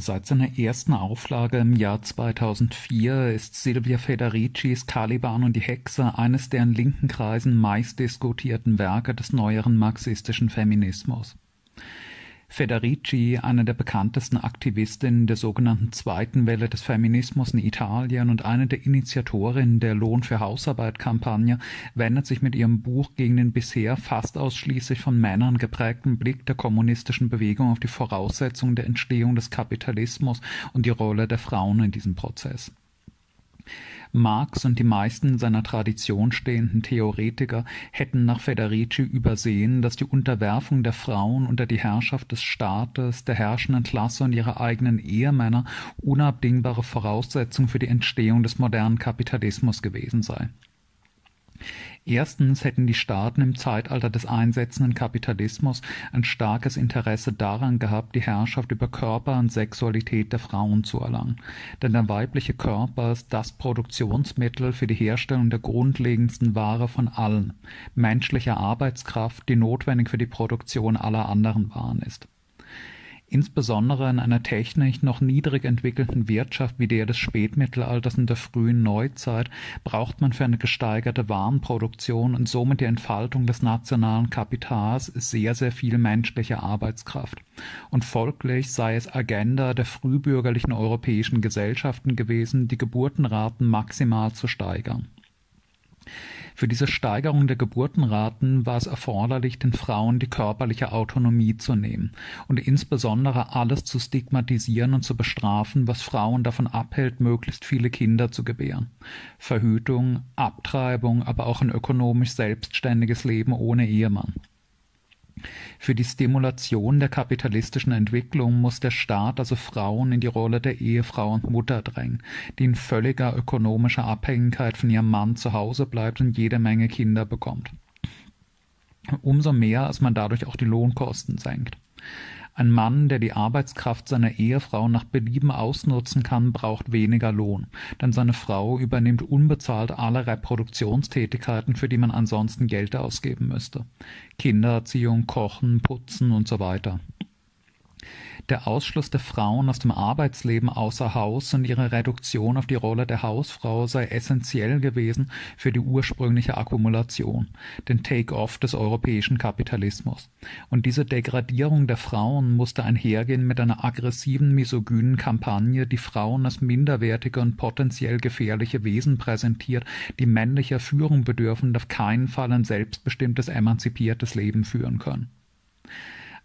Seit seiner ersten Auflage im Jahr 2004 ist Silvia Federicis Caliban und die Hexe eines der in linken Kreisen meistdiskutierten Werke des neueren marxistischen Feminismus. Federici, eine der bekanntesten Aktivistinnen der sogenannten zweiten Welle des Feminismus in Italien und eine der Initiatorinnen der Lohn für Hausarbeit-Kampagne, wendet sich mit ihrem Buch gegen den bisher fast ausschließlich von Männern geprägten Blick der kommunistischen Bewegung auf die Voraussetzungen der Entstehung des Kapitalismus und die Rolle der Frauen in diesem Prozess. Marx und die meisten seiner Tradition stehenden Theoretiker hätten nach Federici übersehen, dass die Unterwerfung der Frauen unter die Herrschaft des Staates, der herrschenden Klasse und ihrer eigenen Ehemänner unabdingbare Voraussetzung für die Entstehung des modernen Kapitalismus gewesen sei Erstens hätten die Staaten im Zeitalter des einsetzenden Kapitalismus ein starkes Interesse daran gehabt, die Herrschaft über Körper und Sexualität der Frauen zu erlangen, denn der weibliche Körper ist das Produktionsmittel für die Herstellung der grundlegendsten Ware von allen, menschlicher Arbeitskraft, die notwendig für die Produktion aller anderen Waren ist Insbesondere in einer technisch noch niedrig entwickelten Wirtschaft wie der des Spätmittelalters und der frühen Neuzeit braucht man für eine gesteigerte Warenproduktion und somit die Entfaltung des nationalen Kapitals sehr, sehr viel menschliche Arbeitskraft. Und folglich sei es Agenda der frühbürgerlichen europäischen Gesellschaften gewesen, die Geburtenraten maximal zu steigern für diese Steigerung der Geburtenraten war es erforderlich, den Frauen die körperliche Autonomie zu nehmen und insbesondere alles zu stigmatisieren und zu bestrafen, was Frauen davon abhält, möglichst viele Kinder zu gebären. Verhütung, Abtreibung, aber auch ein ökonomisch selbstständiges Leben ohne Ehemann. Für die Stimulation der kapitalistischen Entwicklung muss der Staat also Frauen in die Rolle der Ehefrau und Mutter drängen, die in völliger ökonomischer Abhängigkeit von ihrem Mann zu Hause bleibt und jede Menge Kinder bekommt. Umso mehr, als man dadurch auch die Lohnkosten senkt. Ein Mann, der die Arbeitskraft seiner Ehefrau nach Belieben ausnutzen kann, braucht weniger Lohn, denn seine Frau übernimmt unbezahlt alle Reproduktionstätigkeiten, für die man ansonsten Geld ausgeben müsste. Kindererziehung, Kochen, Putzen und so weiter. Der Ausschluss der Frauen aus dem Arbeitsleben außer Haus und ihre Reduktion auf die Rolle der Hausfrau sei essentiell gewesen für die ursprüngliche Akkumulation, den Take-off des europäischen Kapitalismus. Und diese Degradierung der Frauen musste einhergehen mit einer aggressiven, misogynen Kampagne, die Frauen als minderwertige und potenziell gefährliche Wesen präsentiert, die männlicher Führung bedürfen und auf keinen Fall ein selbstbestimmtes, emanzipiertes Leben führen können.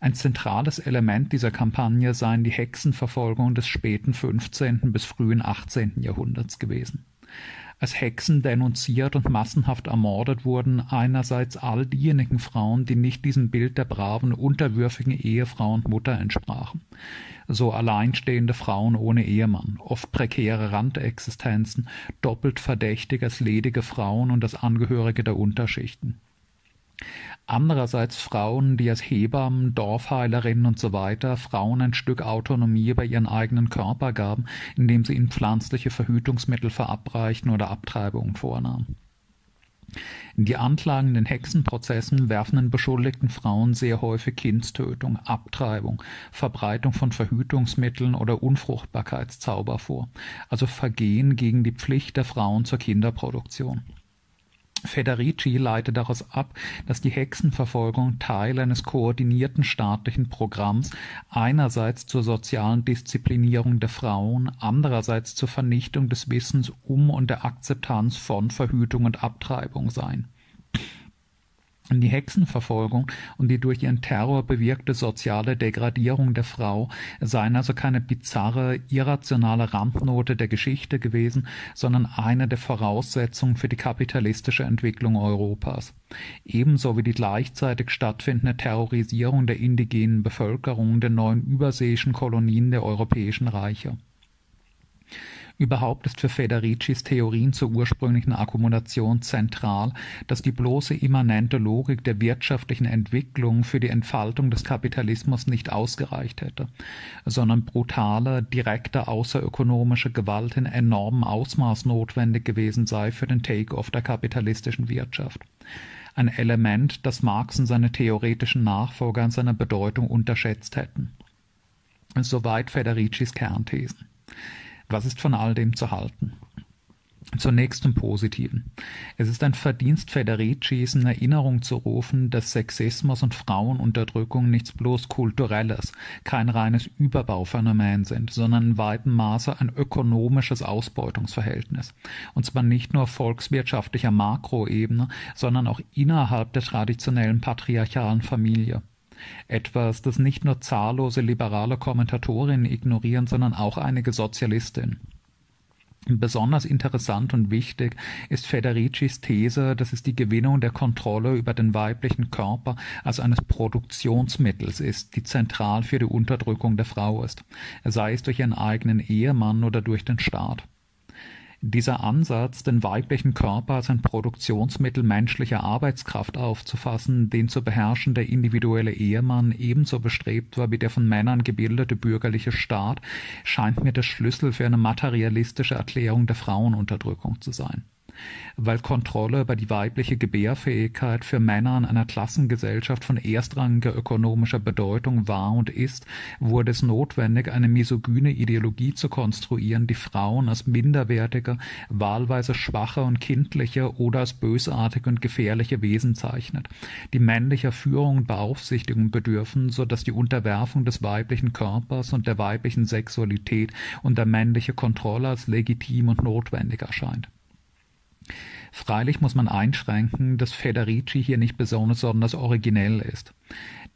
Ein zentrales Element dieser Kampagne seien die Hexenverfolgungen des späten 15. bis frühen 18. Jahrhunderts gewesen. Als Hexen denunziert und massenhaft ermordet wurden einerseits all diejenigen Frauen, die nicht diesem Bild der braven, unterwürfigen Ehefrau und Mutter entsprachen. So alleinstehende Frauen ohne Ehemann, oft prekäre Randexistenzen, doppelt verdächtig als ledige Frauen und als Angehörige der Unterschichten andererseits Frauen, die als Hebammen, Dorfheilerinnen und so weiter Frauen ein Stück Autonomie über ihren eigenen Körper gaben, indem sie ihnen pflanzliche Verhütungsmittel verabreichten oder Abtreibungen vornahmen. Die Anklagen in den Hexenprozessen werfen den beschuldigten Frauen sehr häufig Kindstötung, Abtreibung, Verbreitung von Verhütungsmitteln oder Unfruchtbarkeitszauber vor, also Vergehen gegen die Pflicht der Frauen zur Kinderproduktion. Federici leitet daraus ab, dass die Hexenverfolgung Teil eines koordinierten staatlichen Programms einerseits zur sozialen Disziplinierung der Frauen, andererseits zur Vernichtung des Wissens um und der Akzeptanz von Verhütung und Abtreibung seien die Hexenverfolgung und die durch ihren Terror bewirkte soziale Degradierung der Frau seien also keine bizarre, irrationale Randnote der Geschichte gewesen, sondern eine der Voraussetzungen für die kapitalistische Entwicklung Europas. Ebenso wie die gleichzeitig stattfindende Terrorisierung der indigenen Bevölkerung der neuen überseeischen Kolonien der europäischen Reiche. Überhaupt ist für Federicis Theorien zur ursprünglichen Akkumulation zentral, dass die bloße immanente Logik der wirtschaftlichen Entwicklung für die Entfaltung des Kapitalismus nicht ausgereicht hätte, sondern brutale, direkte außerökonomische Gewalt in enormem Ausmaß notwendig gewesen sei für den Take-off der kapitalistischen Wirtschaft ein Element, das Marx und seine theoretischen Nachfolger an seiner Bedeutung unterschätzt hätten Soweit Federicis Kernthesen. Was ist von all dem zu halten? Zunächst zum Positiven. Es ist ein Verdienst Federicis, in Erinnerung zu rufen, dass Sexismus und Frauenunterdrückung nichts bloß Kulturelles, kein reines Überbauphänomen sind, sondern in weitem Maße ein ökonomisches Ausbeutungsverhältnis. Und zwar nicht nur auf volkswirtschaftlicher Makroebene, sondern auch innerhalb der traditionellen patriarchalen Familie. Etwas, das nicht nur zahllose liberale Kommentatorinnen ignorieren, sondern auch einige Sozialistinnen. Besonders interessant und wichtig ist Federicis These, dass es die Gewinnung der Kontrolle über den weiblichen Körper als eines Produktionsmittels ist, die zentral für die Unterdrückung der Frau ist, sei es durch ihren eigenen Ehemann oder durch den Staat. Dieser Ansatz, den weiblichen Körper als ein Produktionsmittel menschlicher Arbeitskraft aufzufassen, den zu beherrschen der individuelle Ehemann ebenso bestrebt war wie der von Männern gebildete bürgerliche Staat, scheint mir der Schlüssel für eine materialistische Erklärung der Frauenunterdrückung zu sein weil Kontrolle über die weibliche Gebärfähigkeit für Männer in einer Klassengesellschaft von erstrangiger ökonomischer Bedeutung war und ist, wurde es notwendig, eine misogyne Ideologie zu konstruieren, die Frauen als minderwertige, wahlweise schwache und kindliche oder als bösartige und gefährliche Wesen zeichnet, die männlicher Führung und Beaufsichtigung bedürfen, so dass die Unterwerfung des weiblichen Körpers und der weiblichen Sexualität unter männliche Kontrolle als legitim und notwendig erscheint. Freilich muss man einschränken, dass Federici hier nicht besonders originell ist.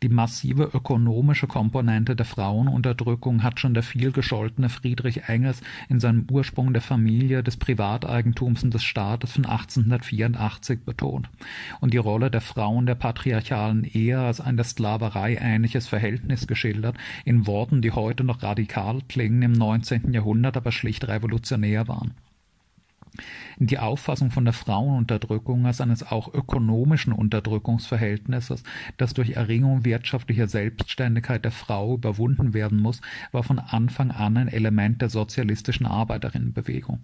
Die massive ökonomische Komponente der Frauenunterdrückung hat schon der vielgescholtene Friedrich Engels in seinem Ursprung der Familie, des Privateigentums und des Staates von 1884 betont und die Rolle der Frauen der patriarchalen Ehe als ein der Sklaverei ähnliches Verhältnis geschildert, in Worten, die heute noch radikal klingen, im 19. Jahrhundert aber schlicht revolutionär waren. Die Auffassung von der Frauenunterdrückung als eines auch ökonomischen Unterdrückungsverhältnisses, das durch Erringung wirtschaftlicher Selbstständigkeit der Frau überwunden werden muss, war von Anfang an ein Element der sozialistischen Arbeiterinnenbewegung.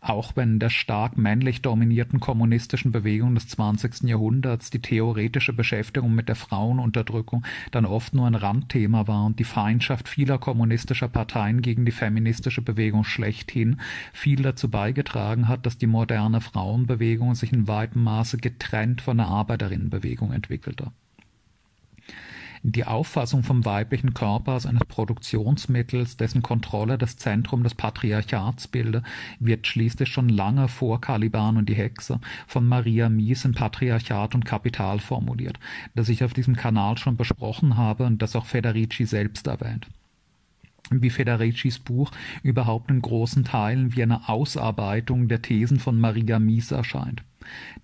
Auch wenn in der stark männlich dominierten kommunistischen Bewegung des 20. Jahrhunderts die theoretische Beschäftigung mit der Frauenunterdrückung dann oft nur ein Randthema war und die Feindschaft vieler kommunistischer Parteien gegen die feministische Bewegung schlechthin viel dazu beigetragen hat, dass die moderne Frauenbewegung sich in weitem Maße getrennt von der Arbeiterinnenbewegung entwickelte. Die Auffassung vom weiblichen Körper als eines Produktionsmittels, dessen Kontrolle das Zentrum des Patriarchats bilde, wird schließlich schon lange vor Caliban und die Hexe von Maria Mies in Patriarchat und Kapital formuliert, das ich auf diesem Kanal schon besprochen habe und das auch Federici selbst erwähnt wie Federicis Buch überhaupt in großen Teilen wie eine Ausarbeitung der Thesen von Maria Mies erscheint.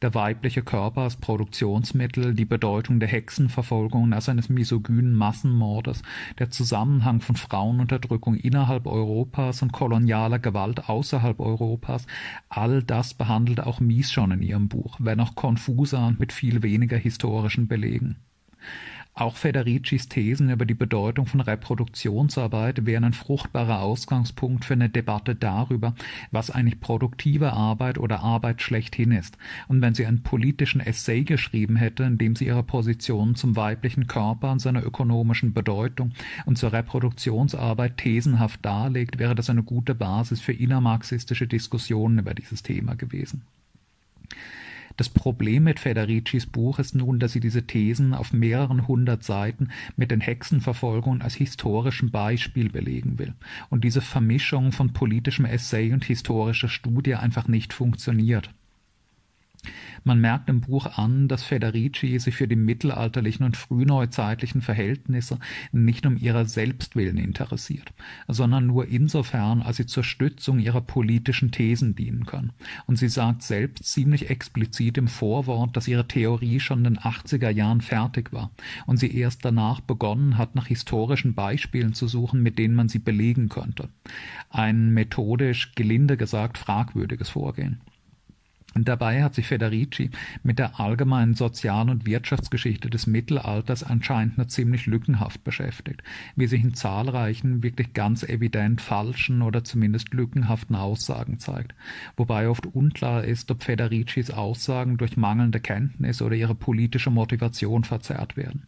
Der weibliche Körper als Produktionsmittel, die Bedeutung der Hexenverfolgung als eines misogynen Massenmordes, der Zusammenhang von Frauenunterdrückung innerhalb Europas und kolonialer Gewalt außerhalb Europas, all das behandelt auch Mies schon in ihrem Buch, wenn auch konfuser und mit viel weniger historischen Belegen. Auch Federicis Thesen über die Bedeutung von Reproduktionsarbeit wären ein fruchtbarer Ausgangspunkt für eine Debatte darüber, was eigentlich produktive Arbeit oder Arbeit schlechthin ist. Und wenn sie einen politischen Essay geschrieben hätte, in dem sie ihre Position zum weiblichen Körper und seiner ökonomischen Bedeutung und zur Reproduktionsarbeit thesenhaft darlegt, wäre das eine gute Basis für innermarxistische Diskussionen über dieses Thema gewesen. Das Problem mit Federicis Buch ist nun, dass sie diese Thesen auf mehreren hundert Seiten mit den Hexenverfolgungen als historischem Beispiel belegen will und diese Vermischung von politischem Essay und historischer Studie einfach nicht funktioniert. Man merkt im Buch an, dass Federici sich für die mittelalterlichen und frühneuzeitlichen Verhältnisse nicht um ihrer Selbstwillen interessiert, sondern nur insofern, als sie zur Stützung ihrer politischen Thesen dienen können. Und sie sagt selbst ziemlich explizit im Vorwort, dass ihre Theorie schon in den 80er Jahren fertig war und sie erst danach begonnen hat, nach historischen Beispielen zu suchen, mit denen man sie belegen könnte. Ein methodisch, gelinde gesagt, fragwürdiges Vorgehen. Dabei hat sich Federici mit der allgemeinen Sozial- und Wirtschaftsgeschichte des Mittelalters anscheinend nur ziemlich lückenhaft beschäftigt, wie sich in zahlreichen, wirklich ganz evident falschen oder zumindest lückenhaften Aussagen zeigt, wobei oft unklar ist, ob Federicis Aussagen durch mangelnde Kenntnis oder ihre politische Motivation verzerrt werden.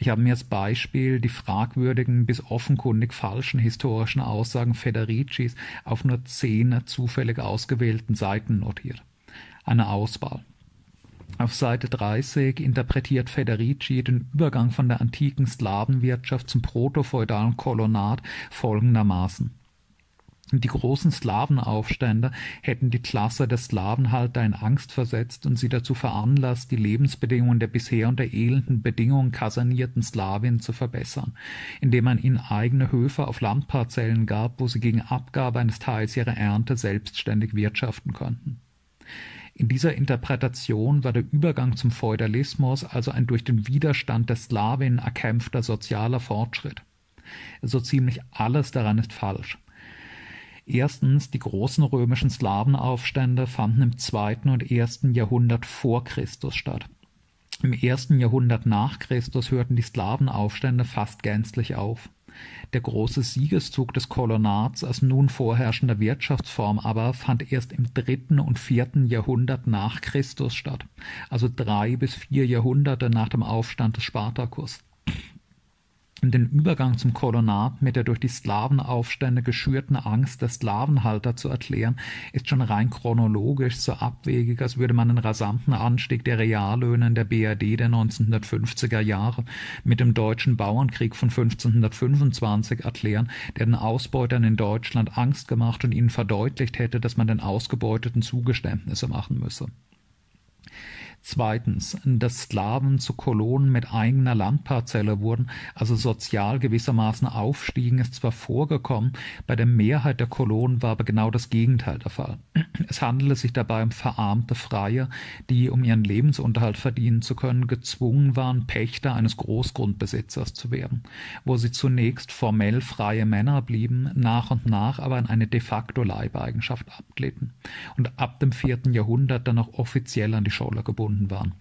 Ich habe mir als Beispiel die fragwürdigen bis offenkundig falschen historischen Aussagen Federicis auf nur zehn zufällig ausgewählten Seiten notiert. Eine Auswahl. Auf Seite 30 interpretiert Federici den Übergang von der antiken Slawenwirtschaft zum protofeudalen Kolonat folgendermaßen die großen Slawenaufstände hätten die Klasse der Slawenhalter in Angst versetzt und sie dazu veranlasst, die Lebensbedingungen der bisher unter elenden Bedingungen kasernierten Slawien zu verbessern, indem man ihnen eigene Höfe auf Landparzellen gab, wo sie gegen Abgabe eines Teils ihrer Ernte selbstständig wirtschaften konnten. In dieser Interpretation war der Übergang zum Feudalismus also ein durch den Widerstand der Slawien erkämpfter sozialer Fortschritt. So ziemlich alles daran ist falsch. Erstens, die großen römischen Slawenaufstände fanden im zweiten und ersten Jahrhundert vor Christus statt. Im ersten Jahrhundert nach Christus hörten die Slawenaufstände fast gänzlich auf. Der große Siegeszug des Kolonats als nun vorherrschender Wirtschaftsform aber fand erst im dritten und vierten Jahrhundert nach Christus statt, also drei bis vier Jahrhunderte nach dem Aufstand des Spartacus. Den Übergang zum Kolonat mit der durch die Slawenaufstände geschürten Angst der Slawenhalter zu erklären, ist schon rein chronologisch so abwegig, als würde man den rasanten Anstieg der Reallöhne in der BRD der 1950er Jahre mit dem deutschen Bauernkrieg von 1525 erklären, der den Ausbeutern in Deutschland Angst gemacht und ihnen verdeutlicht hätte, dass man den Ausgebeuteten Zugeständnisse machen müsse. Zweitens, dass Sklaven zu Kolonen mit eigener Landparzelle wurden, also sozial gewissermaßen aufstiegen, ist zwar vorgekommen, bei der Mehrheit der Kolonen war aber genau das Gegenteil der Fall. Es handelte sich dabei um verarmte Freier, die, um ihren Lebensunterhalt verdienen zu können, gezwungen waren, Pächter eines Großgrundbesitzers zu werden, wo sie zunächst formell freie Männer blieben, nach und nach aber in eine de facto Leibeigenschaft abglitten und ab dem vierten Jahrhundert dann auch offiziell an die Scholle gebunden gebunden waren.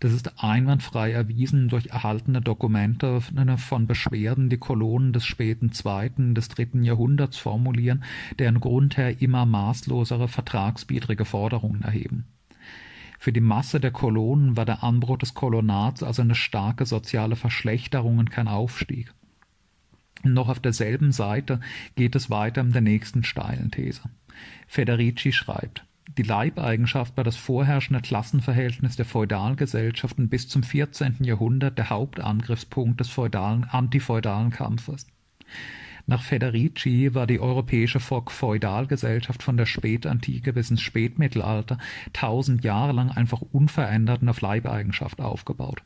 Das ist einwandfrei erwiesen durch erhaltene Dokumente von Beschwerden, die Kolonen des späten zweiten, des dritten Jahrhunderts formulieren, deren Grundherr immer maßlosere vertragswidrige Forderungen erheben. Für die Masse der Kolonen war der Anbruch des Kolonats also eine starke soziale Verschlechterung und kein Aufstieg. Noch auf derselben Seite geht es weiter mit der nächsten steilen These. Federici schreibt die Leibeigenschaft war das vorherrschende Klassenverhältnis der Feudalgesellschaften bis zum 14. Jahrhundert der Hauptangriffspunkt des feudalen, antifeudalen Kampfes. Nach Federici war die europäische Feudalgesellschaft von der Spätantike bis ins Spätmittelalter tausend Jahre lang einfach unverändert und auf Leibeigenschaft aufgebaut.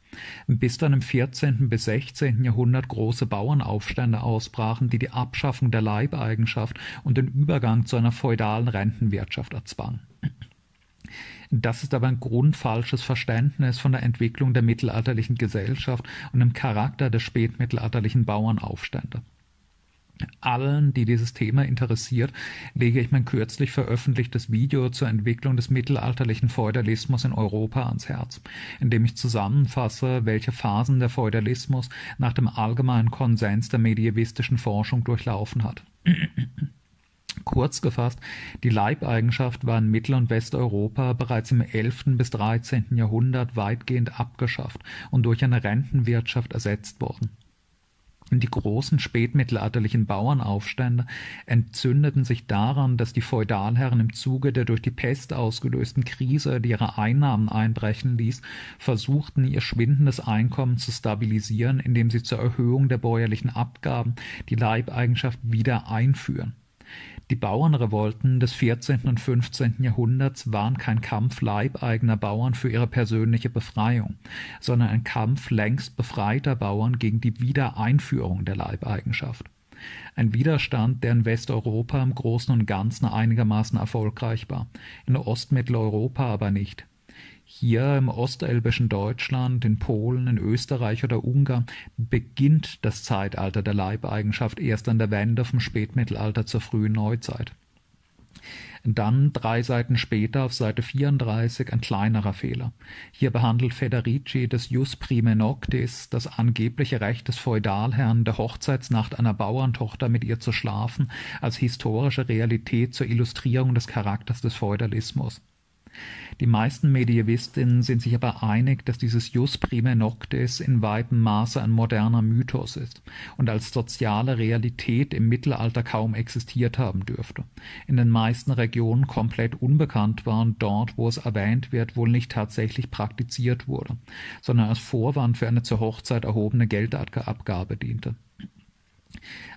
Bis dann im 14. bis 16. Jahrhundert große Bauernaufstände ausbrachen, die die Abschaffung der Leibeigenschaft und den Übergang zu einer feudalen Rentenwirtschaft erzwangen. Das ist aber ein grundfalsches Verständnis von der Entwicklung der mittelalterlichen Gesellschaft und dem Charakter der spätmittelalterlichen Bauernaufstände. Allen, die dieses Thema interessiert, lege ich mein kürzlich veröffentlichtes Video zur Entwicklung des mittelalterlichen Feudalismus in Europa ans Herz, in dem ich zusammenfasse, welche Phasen der Feudalismus nach dem allgemeinen Konsens der medievistischen Forschung durchlaufen hat. Kurz gefasst, die Leibeigenschaft war in Mittel- und Westeuropa bereits im 11. bis 13. Jahrhundert weitgehend abgeschafft und durch eine Rentenwirtschaft ersetzt worden. Die großen spätmittelalterlichen Bauernaufstände entzündeten sich daran, dass die Feudalherren im Zuge der durch die Pest ausgelösten Krise, die ihre Einnahmen einbrechen ließ, versuchten, ihr schwindendes Einkommen zu stabilisieren, indem sie zur Erhöhung der bäuerlichen Abgaben die Leibeigenschaft wieder einführen. Die Bauernrevolten des 14. und 15. Jahrhunderts waren kein Kampf leibeigener Bauern für ihre persönliche Befreiung, sondern ein Kampf längst befreiter Bauern gegen die Wiedereinführung der Leibeigenschaft. Ein Widerstand, der in Westeuropa im Großen und Ganzen einigermaßen erfolgreich war, in Ostmitteleuropa aber nicht. Hier im ostelbischen Deutschland, in Polen, in Österreich oder Ungarn beginnt das Zeitalter der Leibeigenschaft erst an der Wende vom Spätmittelalter zur frühen Neuzeit. Dann drei Seiten später auf Seite 34 ein kleinerer Fehler. Hier behandelt Federici das Jus Prime Noctis, das angebliche Recht des Feudalherrn, der Hochzeitsnacht einer Bauerntochter mit ihr zu schlafen, als historische Realität zur Illustrierung des Charakters des Feudalismus. Die meisten Medievistinnen sind sich aber einig, dass dieses Jus prime noctis in weitem Maße ein moderner Mythos ist und als soziale Realität im Mittelalter kaum existiert haben dürfte, in den meisten Regionen komplett unbekannt war und dort, wo es erwähnt wird, wohl nicht tatsächlich praktiziert wurde, sondern als Vorwand für eine zur Hochzeit erhobene Geldabgabe diente.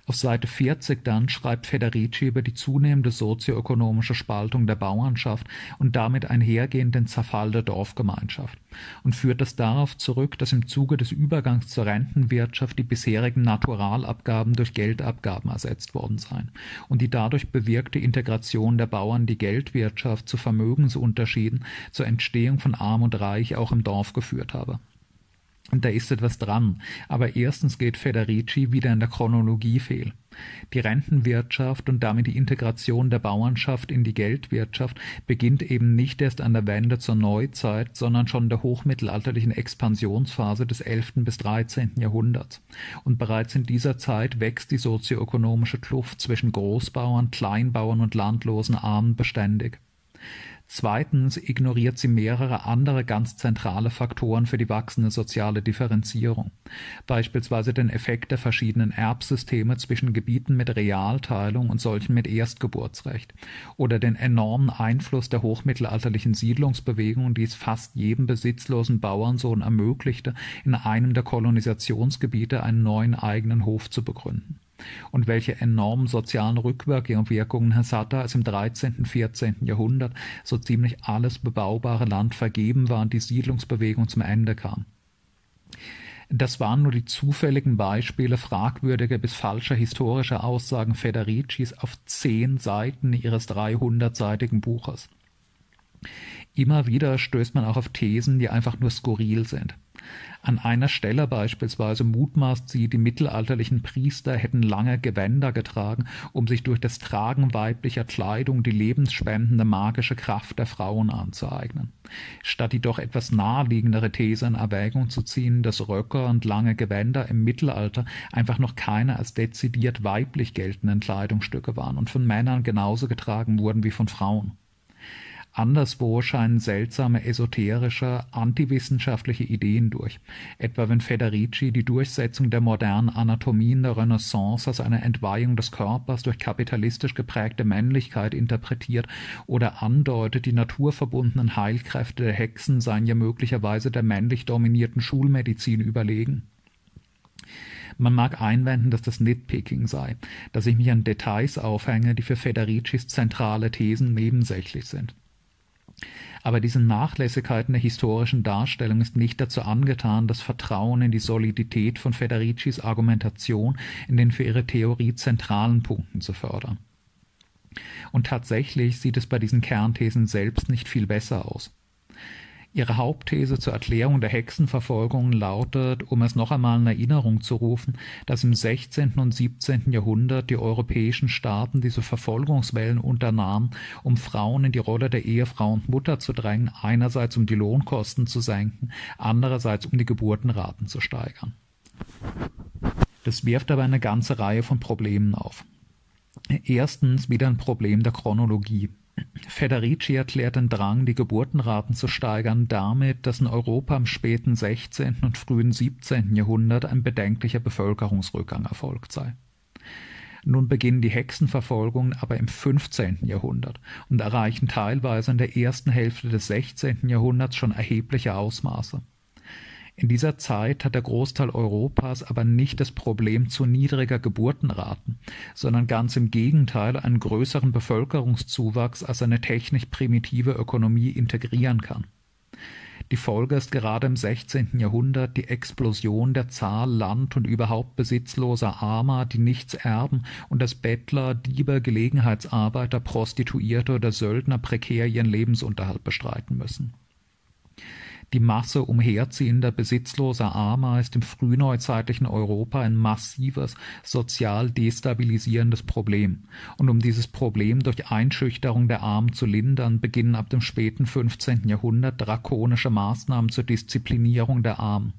Auf Seite 40 dann schreibt Federici über die zunehmende sozioökonomische Spaltung der Bauernschaft und damit einhergehenden Zerfall der Dorfgemeinschaft und führt das darauf zurück, dass im Zuge des Übergangs zur Rentenwirtschaft die bisherigen Naturalabgaben durch Geldabgaben ersetzt worden seien und die dadurch bewirkte Integration der Bauern die Geldwirtschaft zu Vermögensunterschieden, zur Entstehung von Arm und Reich auch im Dorf geführt habe da ist etwas dran. Aber erstens geht Federici wieder in der Chronologie fehl. Die Rentenwirtschaft und damit die Integration der Bauernschaft in die Geldwirtschaft beginnt eben nicht erst an der Wende zur Neuzeit, sondern schon in der hochmittelalterlichen Expansionsphase des 11. bis 13. Jahrhunderts. Und bereits in dieser Zeit wächst die sozioökonomische Kluft zwischen Großbauern, Kleinbauern und landlosen Armen beständig. Zweitens ignoriert sie mehrere andere ganz zentrale Faktoren für die wachsende soziale Differenzierung, beispielsweise den Effekt der verschiedenen Erbsysteme zwischen Gebieten mit Realteilung und solchen mit Erstgeburtsrecht. Oder den enormen Einfluss der hochmittelalterlichen Siedlungsbewegung, die es fast jedem besitzlosen Bauernsohn ermöglichte, in einem der Kolonisationsgebiete einen neuen eigenen Hof zu begründen und welche enormen sozialen Rückwirkungen Herr Satter als im 13., 14. Jahrhundert so ziemlich alles bebaubare Land vergeben war und die Siedlungsbewegung zum Ende kam. Das waren nur die zufälligen Beispiele fragwürdiger bis falscher historischer Aussagen Federicis auf zehn Seiten ihres 300-seitigen Buches. Immer wieder stößt man auch auf Thesen, die einfach nur skurril sind. An einer Stelle beispielsweise mutmaßt sie, die mittelalterlichen Priester hätten lange Gewänder getragen, um sich durch das Tragen weiblicher Kleidung die lebensspendende magische Kraft der Frauen anzueignen. Statt die doch etwas naheliegendere These in Erwägung zu ziehen, dass Röcke und lange Gewänder im Mittelalter einfach noch keine als dezidiert weiblich geltenden Kleidungsstücke waren und von Männern genauso getragen wurden wie von Frauen. Anderswo scheinen seltsame esoterische, antiwissenschaftliche Ideen durch, etwa wenn Federici die Durchsetzung der modernen Anatomie in der Renaissance als eine Entweihung des Körpers durch kapitalistisch geprägte Männlichkeit interpretiert oder andeutet, die naturverbundenen Heilkräfte der Hexen seien ja möglicherweise der männlich dominierten Schulmedizin überlegen. Man mag einwenden, dass das Nitpicking sei, dass ich mich an Details aufhänge, die für Federicis zentrale Thesen nebensächlich sind. Aber diese Nachlässigkeit in der historischen Darstellung ist nicht dazu angetan, das Vertrauen in die Solidität von Federicis Argumentation in den für ihre Theorie zentralen Punkten zu fördern. Und tatsächlich sieht es bei diesen Kernthesen selbst nicht viel besser aus. Ihre Hauptthese zur Erklärung der Hexenverfolgung lautet, um es noch einmal in Erinnerung zu rufen, dass im 16. und 17. Jahrhundert die europäischen Staaten diese Verfolgungswellen unternahmen, um Frauen in die Rolle der Ehefrau und Mutter zu drängen, einerseits um die Lohnkosten zu senken, andererseits um die Geburtenraten zu steigern. Das wirft aber eine ganze Reihe von Problemen auf. Erstens wieder ein Problem der Chronologie. Federici erklärt den Drang, die Geburtenraten zu steigern, damit, dass in Europa im späten 16. und frühen 17. Jahrhundert ein bedenklicher Bevölkerungsrückgang erfolgt sei. Nun beginnen die Hexenverfolgungen aber im 15. Jahrhundert und erreichen teilweise in der ersten Hälfte des 16. Jahrhunderts schon erhebliche Ausmaße. In dieser Zeit hat der Großteil Europas aber nicht das Problem zu niedriger Geburtenraten, sondern ganz im Gegenteil einen größeren Bevölkerungszuwachs als eine technisch primitive Ökonomie integrieren kann. Die Folge ist gerade im 16. Jahrhundert die Explosion der Zahl Land- und überhaupt besitzloser Armer, die nichts erben und dass Bettler, Diebe, Gelegenheitsarbeiter, Prostituierte oder Söldner prekär ihren Lebensunterhalt bestreiten müssen. Die Masse umherziehender, besitzloser Armer ist im frühneuzeitlichen Europa ein massives, sozial destabilisierendes Problem. Und um dieses Problem durch Einschüchterung der Armen zu lindern, beginnen ab dem späten 15. Jahrhundert drakonische Maßnahmen zur Disziplinierung der Armen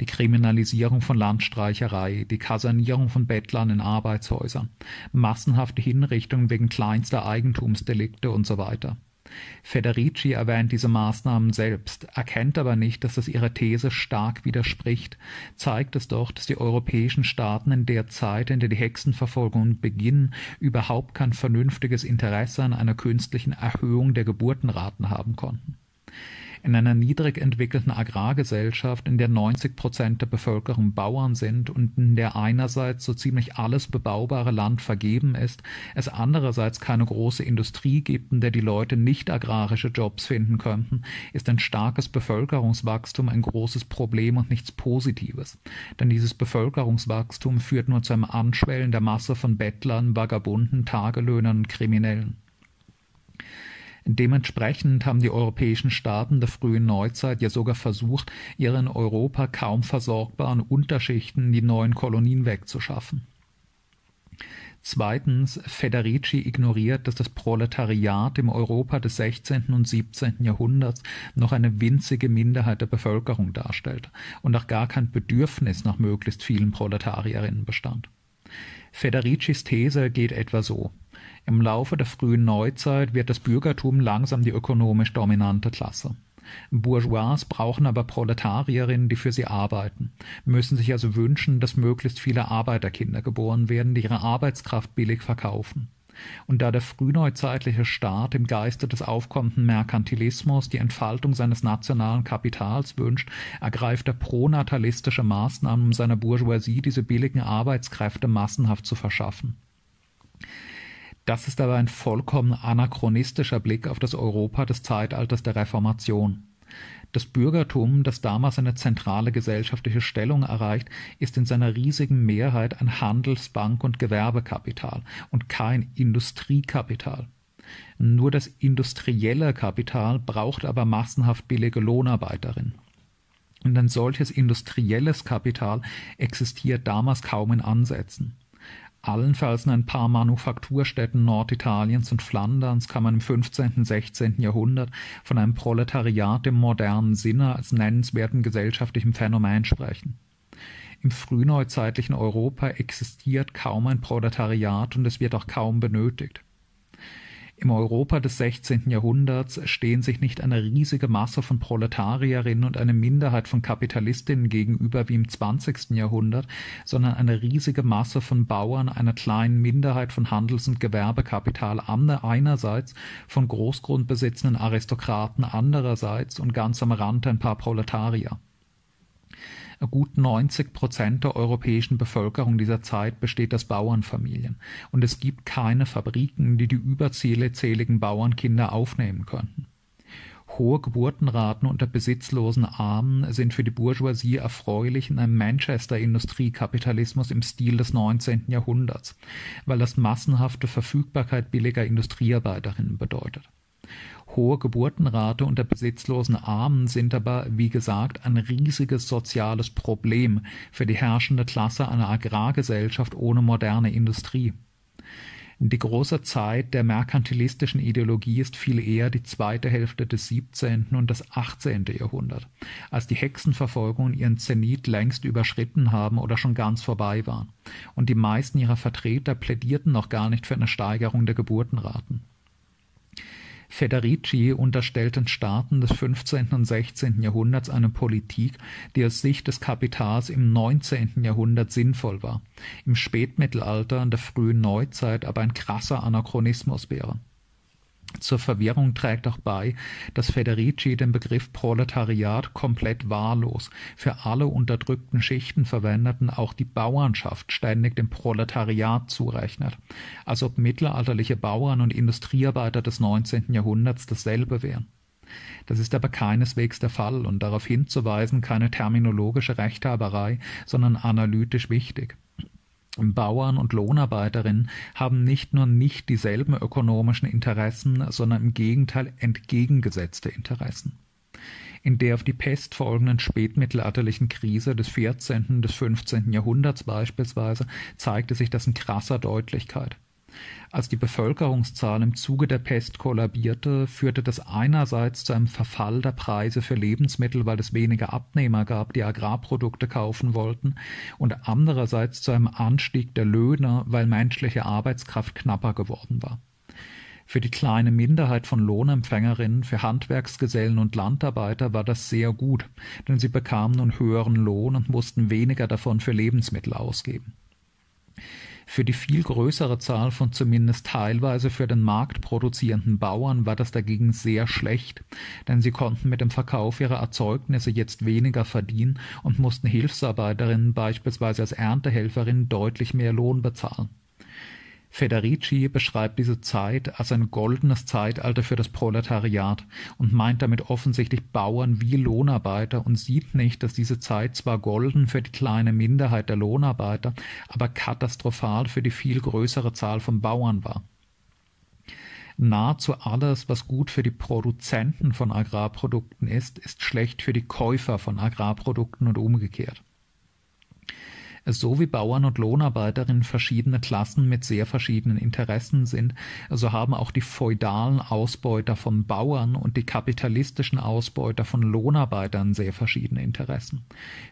die Kriminalisierung von Landstreicherei, die Kasernierung von Bettlern in Arbeitshäusern, massenhafte Hinrichtungen wegen kleinster Eigentumsdelikte und so weiter. Federici erwähnt diese Maßnahmen selbst, erkennt aber nicht, dass das ihrer These stark widerspricht, zeigt es doch, dass die europäischen Staaten in der Zeit, in der die Hexenverfolgungen beginnen, überhaupt kein vernünftiges Interesse an einer künstlichen Erhöhung der Geburtenraten haben konnten in einer niedrig entwickelten Agrargesellschaft, in der 90 Prozent der Bevölkerung Bauern sind und in der einerseits so ziemlich alles bebaubare Land vergeben ist, es andererseits keine große Industrie gibt, in der die Leute nicht agrarische Jobs finden könnten, ist ein starkes Bevölkerungswachstum ein großes Problem und nichts Positives. Denn dieses Bevölkerungswachstum führt nur zu einem Anschwellen der Masse von Bettlern, Vagabunden, Tagelöhnern und Kriminellen. Dementsprechend haben die europäischen Staaten der frühen Neuzeit ja sogar versucht, ihre in Europa kaum versorgbaren Unterschichten die neuen Kolonien wegzuschaffen. Zweitens, Federici ignoriert, dass das Proletariat im Europa des 16. und 17. Jahrhunderts noch eine winzige Minderheit der Bevölkerung darstellt und auch gar kein Bedürfnis nach möglichst vielen Proletarierinnen bestand. Federicis These geht etwa so. Im Laufe der frühen Neuzeit wird das Bürgertum langsam die ökonomisch dominante Klasse. Bourgeois brauchen aber Proletarierinnen, die für sie arbeiten, müssen sich also wünschen, dass möglichst viele Arbeiterkinder geboren werden, die ihre Arbeitskraft billig verkaufen. Und da der frühneuzeitliche Staat im Geiste des aufkommenden Merkantilismus die Entfaltung seines nationalen Kapitals wünscht, ergreift er pronatalistische Maßnahmen, um seiner Bourgeoisie diese billigen Arbeitskräfte massenhaft zu verschaffen. Das ist aber ein vollkommen anachronistischer Blick auf das Europa des Zeitalters der Reformation. Das Bürgertum, das damals eine zentrale gesellschaftliche Stellung erreicht, ist in seiner riesigen Mehrheit ein Handels-, Bank- und Gewerbekapital und kein Industriekapital. Nur das industrielle Kapital braucht aber massenhaft billige Lohnarbeiterinnen. Und ein solches industrielles Kapital existiert damals kaum in Ansätzen. Allenfalls in ein paar Manufakturstädten Norditaliens und Flanderns kann man im 15. und 16. Jahrhundert von einem Proletariat im modernen Sinne als nennenswertem gesellschaftlichem Phänomen sprechen. Im frühneuzeitlichen Europa existiert kaum ein Proletariat und es wird auch kaum benötigt. Im Europa des 16. Jahrhunderts stehen sich nicht eine riesige Masse von Proletarierinnen und eine Minderheit von Kapitalistinnen gegenüber wie im 20. Jahrhundert, sondern eine riesige Masse von Bauern, einer kleinen Minderheit von Handels- und Gewerbekapital einerseits, von großgrundbesitzenden Aristokraten andererseits und ganz am Rand ein paar Proletarier. Gut 90 Prozent der europäischen Bevölkerung dieser Zeit besteht aus Bauernfamilien, und es gibt keine Fabriken, die die überzähligen Bauernkinder aufnehmen könnten. Hohe Geburtenraten unter besitzlosen Armen sind für die Bourgeoisie erfreulich in einem Manchester-Industriekapitalismus im Stil des 19. Jahrhunderts, weil das massenhafte Verfügbarkeit billiger Industriearbeiterinnen bedeutet. Hohe Geburtenrate unter besitzlosen Armen sind aber, wie gesagt, ein riesiges soziales Problem für die herrschende Klasse einer Agrargesellschaft ohne moderne Industrie. Die große Zeit der merkantilistischen Ideologie ist viel eher die zweite Hälfte des 17. und des 18. Jahrhundert, als die Hexenverfolgungen ihren Zenit längst überschritten haben oder schon ganz vorbei waren, und die meisten ihrer Vertreter plädierten noch gar nicht für eine Steigerung der Geburtenraten. Federici unterstellt den Staaten des 15. und 16. Jahrhunderts eine Politik, die aus Sicht des Kapitals im 19. Jahrhundert sinnvoll war, im Spätmittelalter und der frühen Neuzeit aber ein krasser Anachronismus wäre. Zur Verwirrung trägt auch bei, dass Federici den Begriff Proletariat komplett wahllos für alle unterdrückten Schichten verwendet und auch die Bauernschaft ständig dem Proletariat zurechnet, als ob mittelalterliche Bauern und Industriearbeiter des 19. Jahrhunderts dasselbe wären. Das ist aber keineswegs der Fall und darauf hinzuweisen keine terminologische Rechthaberei, sondern analytisch wichtig. Bauern und Lohnarbeiterinnen haben nicht nur nicht dieselben ökonomischen Interessen, sondern im Gegenteil entgegengesetzte Interessen. In der auf die Pest folgenden spätmittelalterlichen Krise des 14. und des 15. Jahrhunderts beispielsweise zeigte sich das in krasser Deutlichkeit. Als die Bevölkerungszahl im Zuge der Pest kollabierte, führte das einerseits zu einem Verfall der Preise für Lebensmittel, weil es weniger Abnehmer gab, die Agrarprodukte kaufen wollten, und andererseits zu einem Anstieg der Löhne, weil menschliche Arbeitskraft knapper geworden war Für die kleine Minderheit von Lohnempfängerinnen, für Handwerksgesellen und Landarbeiter war das sehr gut, denn sie bekamen nun höheren Lohn und mussten weniger davon für Lebensmittel ausgeben. Für die viel größere Zahl von zumindest teilweise für den Markt produzierenden Bauern war das dagegen sehr schlecht, denn sie konnten mit dem Verkauf ihrer Erzeugnisse jetzt weniger verdienen und mussten Hilfsarbeiterinnen beispielsweise als Erntehelferinnen deutlich mehr Lohn bezahlen. Federici beschreibt diese Zeit als ein goldenes Zeitalter für das Proletariat und meint damit offensichtlich Bauern wie Lohnarbeiter und sieht nicht, dass diese Zeit zwar golden für die kleine Minderheit der Lohnarbeiter, aber katastrophal für die viel größere Zahl von Bauern war. Nahezu alles, was gut für die Produzenten von Agrarprodukten ist, ist schlecht für die Käufer von Agrarprodukten und umgekehrt so wie Bauern und Lohnarbeiterinnen verschiedene Klassen mit sehr verschiedenen Interessen sind, so haben auch die feudalen Ausbeuter von Bauern und die kapitalistischen Ausbeuter von Lohnarbeitern sehr verschiedene Interessen.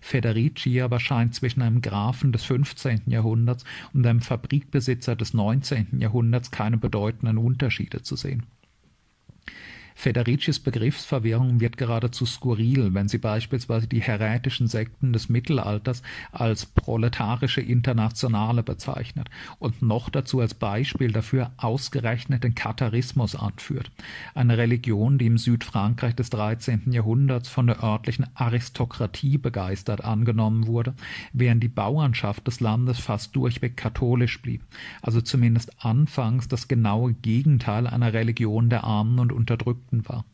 Federici aber scheint zwischen einem Grafen des 15. Jahrhunderts und einem Fabrikbesitzer des 19. Jahrhunderts keine bedeutenden Unterschiede zu sehen. Federicis Begriffsverwirrung wird geradezu skurril, wenn sie beispielsweise die herätischen Sekten des Mittelalters als proletarische Internationale bezeichnet und noch dazu als Beispiel dafür ausgerechnet den Katharismus anführt, eine Religion, die im Südfrankreich des 13. Jahrhunderts von der örtlichen Aristokratie begeistert angenommen wurde, während die Bauernschaft des Landes fast durchweg katholisch blieb, also zumindest anfangs das genaue Gegenteil einer Religion der Armen und Unterdrückten Ägypten war.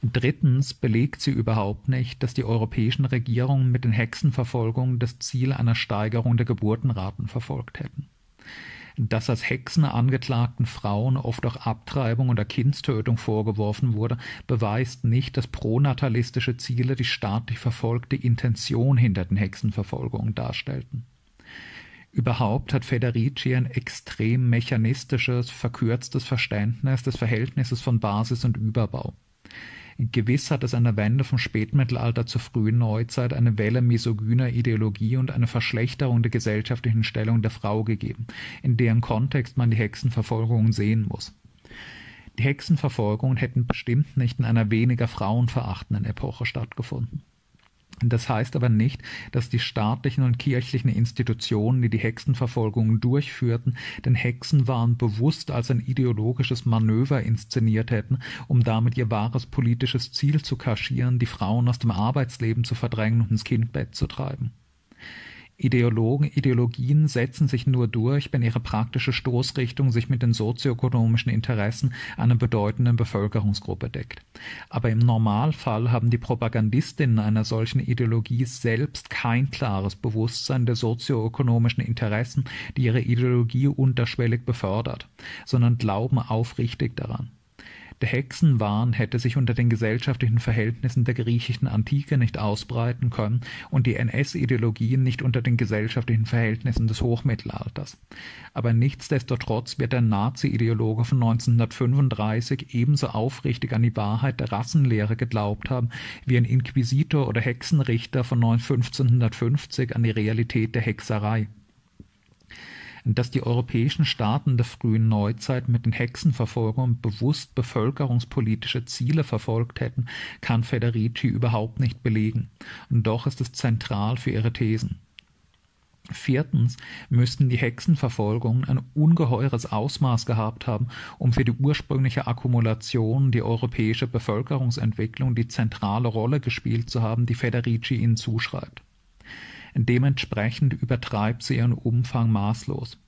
Drittens belegt sie überhaupt nicht, dass die europäischen Regierungen mit den Hexenverfolgungen das Ziel einer Steigerung der Geburtenraten verfolgt hätten. Dass als Hexen angeklagten Frauen oft auch Abtreibung oder Kindstötung vorgeworfen wurde, beweist nicht, dass pronatalistische Ziele die staatlich verfolgte Intention hinter den Hexenverfolgungen darstellten. Überhaupt hat Federici ein extrem mechanistisches, verkürztes Verständnis des Verhältnisses von Basis und Überbau. Gewiss hat es an der Wende vom Spätmittelalter zur frühen Neuzeit eine Welle misogyner Ideologie und eine Verschlechterung der gesellschaftlichen Stellung der Frau gegeben, in deren Kontext man die Hexenverfolgungen sehen muss. Die Hexenverfolgungen hätten bestimmt nicht in einer weniger frauenverachtenden Epoche stattgefunden. Das heißt aber nicht, dass die staatlichen und kirchlichen Institutionen, die die Hexenverfolgungen durchführten, den Hexenwahn bewusst als ein ideologisches Manöver inszeniert hätten, um damit ihr wahres politisches Ziel zu kaschieren, die Frauen aus dem Arbeitsleben zu verdrängen und ins Kindbett zu treiben. Ideologen, Ideologien setzen sich nur durch, wenn ihre praktische Stoßrichtung sich mit den sozioökonomischen Interessen einer bedeutenden Bevölkerungsgruppe deckt. Aber im Normalfall haben die Propagandistinnen einer solchen Ideologie selbst kein klares Bewusstsein der sozioökonomischen Interessen, die ihre Ideologie unterschwellig befördert, sondern glauben aufrichtig daran. Der Hexenwahn hätte sich unter den gesellschaftlichen Verhältnissen der griechischen Antike nicht ausbreiten können und die NS-Ideologien nicht unter den gesellschaftlichen Verhältnissen des Hochmittelalters. Aber nichtsdestotrotz wird der Nazi-Ideologe von 1935 ebenso aufrichtig an die Wahrheit der Rassenlehre geglaubt haben, wie ein Inquisitor oder Hexenrichter von 1550 an die Realität der Hexerei dass die europäischen Staaten der frühen Neuzeit mit den Hexenverfolgungen bewusst bevölkerungspolitische Ziele verfolgt hätten, kann Federici überhaupt nicht belegen, und doch ist es zentral für ihre Thesen. Viertens müssten die Hexenverfolgungen ein ungeheures Ausmaß gehabt haben, um für die ursprüngliche Akkumulation, die europäische Bevölkerungsentwicklung die zentrale Rolle gespielt zu haben, die Federici ihnen zuschreibt. Dementsprechend übertreibt sie ihren Umfang maßlos.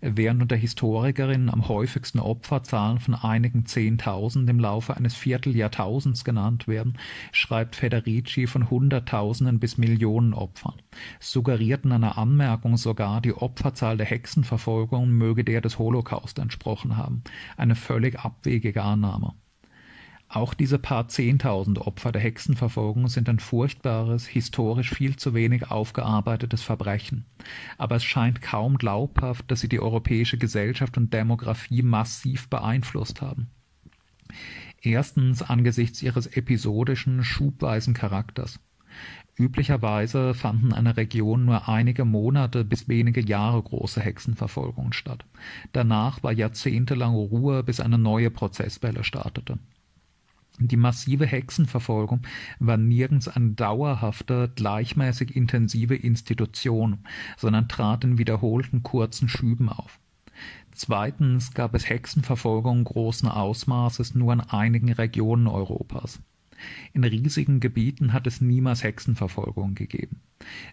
Während unter Historikerinnen am häufigsten Opferzahlen von einigen Zehntausend im Laufe eines Vierteljahrtausends genannt werden, schreibt Federici von Hunderttausenden bis Millionen Opfern, suggerierten einer Anmerkung sogar, die Opferzahl der Hexenverfolgung möge der des Holocaust entsprochen haben, eine völlig abwegige Annahme. Auch diese paar Zehntausend Opfer der Hexenverfolgung sind ein furchtbares, historisch viel zu wenig aufgearbeitetes Verbrechen. Aber es scheint kaum glaubhaft, dass sie die europäische Gesellschaft und Demografie massiv beeinflusst haben. Erstens angesichts ihres episodischen, schubweisen Charakters. Üblicherweise fanden in einer Region nur einige Monate bis wenige Jahre große Hexenverfolgungen statt. Danach war jahrzehntelange Ruhe, bis eine neue Prozesswelle startete. Die massive Hexenverfolgung war nirgends eine dauerhafte, gleichmäßig intensive Institution, sondern trat in wiederholten kurzen Schüben auf. Zweitens gab es Hexenverfolgung großen Ausmaßes nur in einigen Regionen Europas. In riesigen Gebieten hat es niemals Hexenverfolgung gegeben.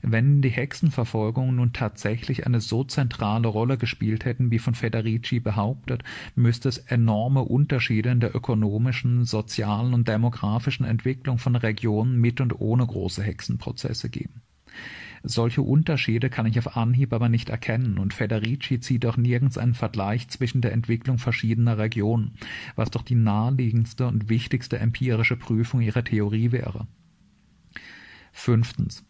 Wenn die Hexenverfolgungen nun tatsächlich eine so zentrale Rolle gespielt hätten, wie von Federici behauptet, müsste es enorme Unterschiede in der ökonomischen, sozialen und demografischen Entwicklung von Regionen mit und ohne große Hexenprozesse geben. Solche Unterschiede kann ich auf Anhieb aber nicht erkennen, und Federici zieht auch nirgends einen Vergleich zwischen der Entwicklung verschiedener Regionen, was doch die naheliegendste und wichtigste empirische Prüfung ihrer Theorie wäre. Fünftens.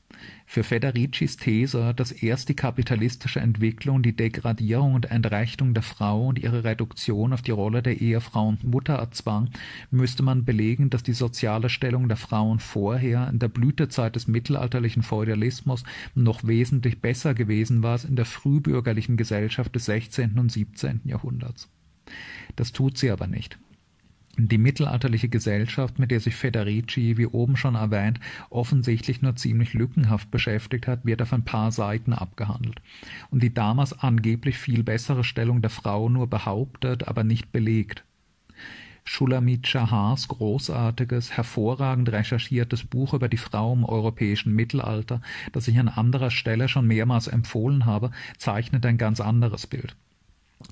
Für Federicis These, dass erst die kapitalistische Entwicklung die Degradierung und Entrechtung der Frau und ihre Reduktion auf die Rolle der Ehefrau und Mutter erzwang, müsste man belegen, dass die soziale Stellung der Frauen vorher, in der Blütezeit des mittelalterlichen Feudalismus, noch wesentlich besser gewesen war als in der frühbürgerlichen Gesellschaft des 16. und 17. Jahrhunderts. Das tut sie aber nicht. Die mittelalterliche Gesellschaft, mit der sich Federici, wie oben schon erwähnt, offensichtlich nur ziemlich lückenhaft beschäftigt hat, wird auf ein paar Seiten abgehandelt und die damals angeblich viel bessere Stellung der Frau nur behauptet, aber nicht belegt. Schulamit Shahars großartiges, hervorragend recherchiertes Buch über die Frau im europäischen Mittelalter, das ich an anderer Stelle schon mehrmals empfohlen habe, zeichnet ein ganz anderes Bild.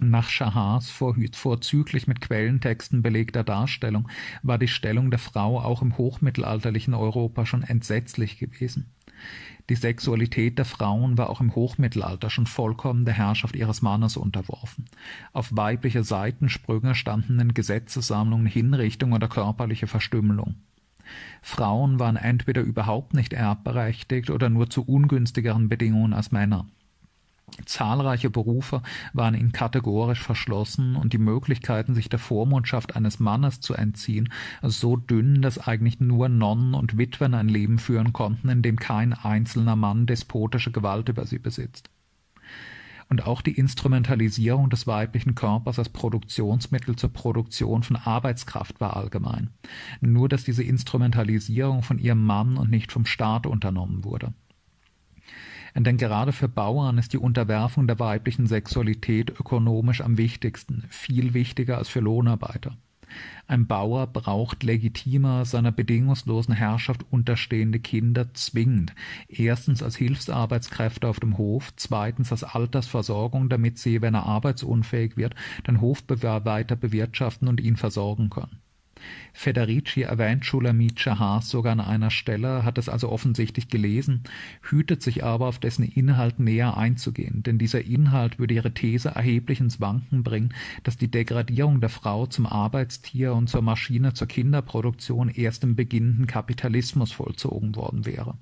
Nach Schahars vorzüglich mit Quellentexten belegter Darstellung war die Stellung der Frau auch im hochmittelalterlichen Europa schon entsetzlich gewesen. Die Sexualität der Frauen war auch im Hochmittelalter schon vollkommen der Herrschaft ihres Mannes unterworfen. Auf weibliche Seitensprünge standen in Gesetzessammlungen Hinrichtung oder körperliche Verstümmelung. Frauen waren entweder überhaupt nicht erbberechtigt oder nur zu ungünstigeren Bedingungen als Männer. Zahlreiche Berufe waren ihnen kategorisch verschlossen und die Möglichkeiten, sich der Vormundschaft eines Mannes zu entziehen, so dünn, dass eigentlich nur Nonnen und Witwen ein Leben führen konnten, in dem kein einzelner Mann despotische Gewalt über sie besitzt. Und auch die Instrumentalisierung des weiblichen Körpers als Produktionsmittel zur Produktion von Arbeitskraft war allgemein. Nur dass diese Instrumentalisierung von ihrem Mann und nicht vom Staat unternommen wurde. Denn gerade für Bauern ist die Unterwerfung der weiblichen Sexualität ökonomisch am wichtigsten, viel wichtiger als für Lohnarbeiter. Ein Bauer braucht legitimer seiner bedingungslosen Herrschaft unterstehende Kinder zwingend, erstens als Hilfsarbeitskräfte auf dem Hof, zweitens als Altersversorgung, damit sie, wenn er arbeitsunfähig wird, den Hof weiter bewirtschaften und ihn versorgen können. Federici erwähnt Schulamit Schahars sogar an einer Stelle, hat es also offensichtlich gelesen, hütet sich aber, auf dessen Inhalt näher einzugehen, denn dieser Inhalt würde ihre These erheblich ins Wanken bringen, dass die Degradierung der Frau zum Arbeitstier und zur Maschine zur Kinderproduktion erst im beginnenden Kapitalismus vollzogen worden wäre.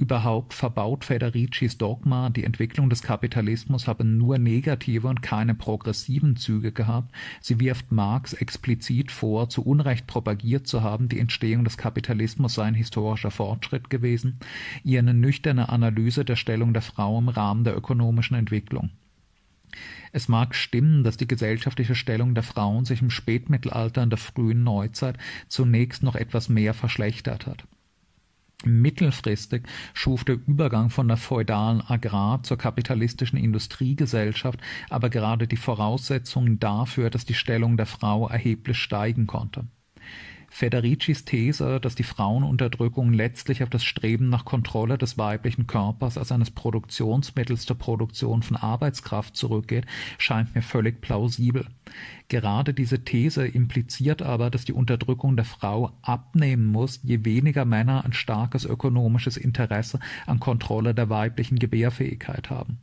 Überhaupt verbaut Federicis Dogma, die Entwicklung des Kapitalismus habe nur negative und keine progressiven Züge gehabt. Sie wirft Marx explizit vor, zu Unrecht propagiert zu haben, die Entstehung des Kapitalismus sei ein historischer Fortschritt gewesen. Ihr eine nüchterne Analyse der Stellung der Frau im Rahmen der ökonomischen Entwicklung. Es mag stimmen, dass die gesellschaftliche Stellung der Frauen sich im Spätmittelalter und der frühen Neuzeit zunächst noch etwas mehr verschlechtert hat. Mittelfristig schuf der Übergang von der feudalen Agrar- zur kapitalistischen Industriegesellschaft aber gerade die Voraussetzungen dafür, dass die Stellung der Frau erheblich steigen konnte Federicis These, dass die Frauenunterdrückung letztlich auf das Streben nach Kontrolle des weiblichen Körpers als eines Produktionsmittels zur Produktion von Arbeitskraft zurückgeht, scheint mir völlig plausibel. Gerade diese These impliziert aber, dass die Unterdrückung der Frau abnehmen muss, je weniger Männer ein starkes ökonomisches Interesse an Kontrolle der weiblichen Gebärfähigkeit haben.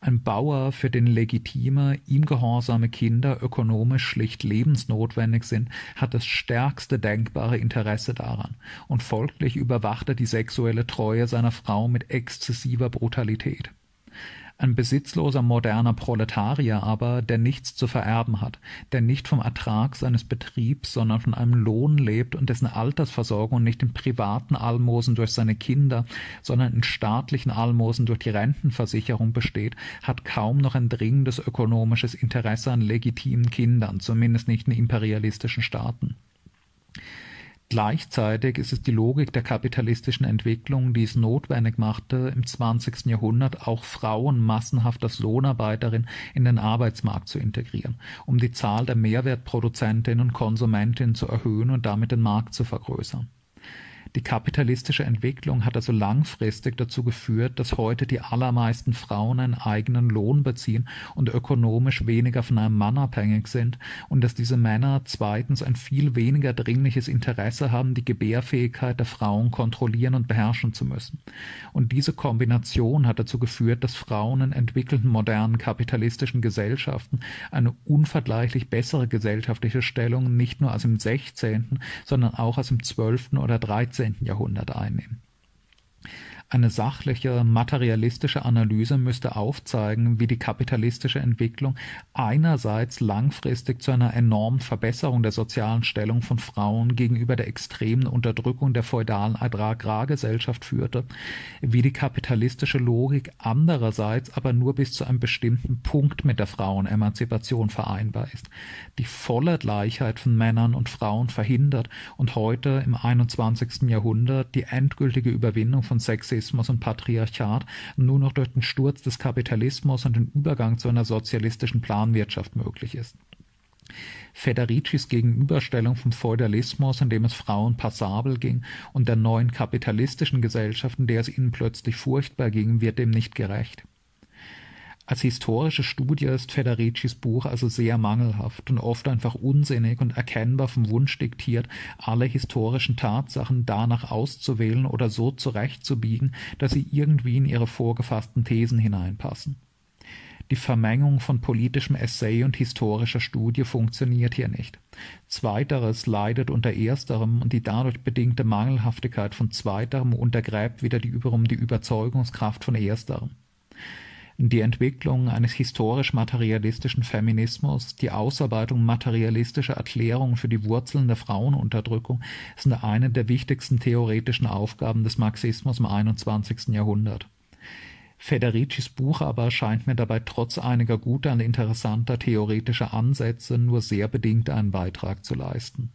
Ein Bauer, für den legitime, ihm gehorsame Kinder ökonomisch schlicht lebensnotwendig sind, hat das stärkste denkbare Interesse daran, und folglich überwacht er die sexuelle Treue seiner Frau mit exzessiver Brutalität. Ein besitzloser moderner Proletarier aber, der nichts zu vererben hat, der nicht vom Ertrag seines Betriebs, sondern von einem Lohn lebt und dessen Altersversorgung nicht in privaten Almosen durch seine Kinder, sondern in staatlichen Almosen durch die Rentenversicherung besteht, hat kaum noch ein dringendes ökonomisches Interesse an legitimen Kindern, zumindest nicht in imperialistischen Staaten. Gleichzeitig ist es die Logik der kapitalistischen Entwicklung, die es notwendig machte, im 20. Jahrhundert auch Frauen massenhaft als Lohnarbeiterin in den Arbeitsmarkt zu integrieren, um die Zahl der Mehrwertproduzentinnen und Konsumentinnen zu erhöhen und damit den Markt zu vergrößern. Die kapitalistische Entwicklung hat also langfristig dazu geführt, dass heute die allermeisten Frauen einen eigenen Lohn beziehen und ökonomisch weniger von einem Mann abhängig sind und dass diese Männer zweitens ein viel weniger dringliches Interesse haben, die Gebärfähigkeit der Frauen kontrollieren und beherrschen zu müssen. Und diese Kombination hat dazu geführt, dass Frauen in entwickelten modernen kapitalistischen Gesellschaften eine unvergleichlich bessere gesellschaftliche Stellung nicht nur als im 16., sondern auch als im 12. oder 13 19. Jahrhundert einnehmen. Eine sachliche, materialistische Analyse müsste aufzeigen, wie die kapitalistische Entwicklung einerseits langfristig zu einer enormen Verbesserung der sozialen Stellung von Frauen gegenüber der extremen Unterdrückung der feudalen Agrargesellschaft führte, wie die kapitalistische Logik andererseits aber nur bis zu einem bestimmten Punkt mit der Frauenemanzipation vereinbar ist, die volle Gleichheit von Männern und Frauen verhindert und heute im 21. Jahrhundert die endgültige Überwindung von Sexismus Sexismus und Patriarchat nur noch durch den Sturz des Kapitalismus und den Übergang zu einer sozialistischen Planwirtschaft möglich ist. Federicis Gegenüberstellung vom Feudalismus, in dem es Frauen passabel ging, und der neuen kapitalistischen Gesellschaft, in der es ihnen plötzlich furchtbar ging, wird dem nicht gerecht. Als historische Studie ist Federicis Buch also sehr mangelhaft und oft einfach unsinnig und erkennbar vom Wunsch diktiert, alle historischen Tatsachen danach auszuwählen oder so zurechtzubiegen, dass sie irgendwie in ihre vorgefassten Thesen hineinpassen. Die Vermengung von politischem Essay und historischer Studie funktioniert hier nicht. Zweiteres leidet unter ersterem und die dadurch bedingte Mangelhaftigkeit von zweiterem untergräbt wieder die, die Überzeugungskraft von ersterem die Entwicklung eines historisch-materialistischen Feminismus, die Ausarbeitung materialistischer Erklärungen für die Wurzeln der Frauenunterdrückung sind eine der wichtigsten theoretischen Aufgaben des Marxismus im 21. Jahrhundert. Federicis Buch aber scheint mir dabei trotz einiger guter und interessanter theoretischer Ansätze nur sehr bedingt einen Beitrag zu leisten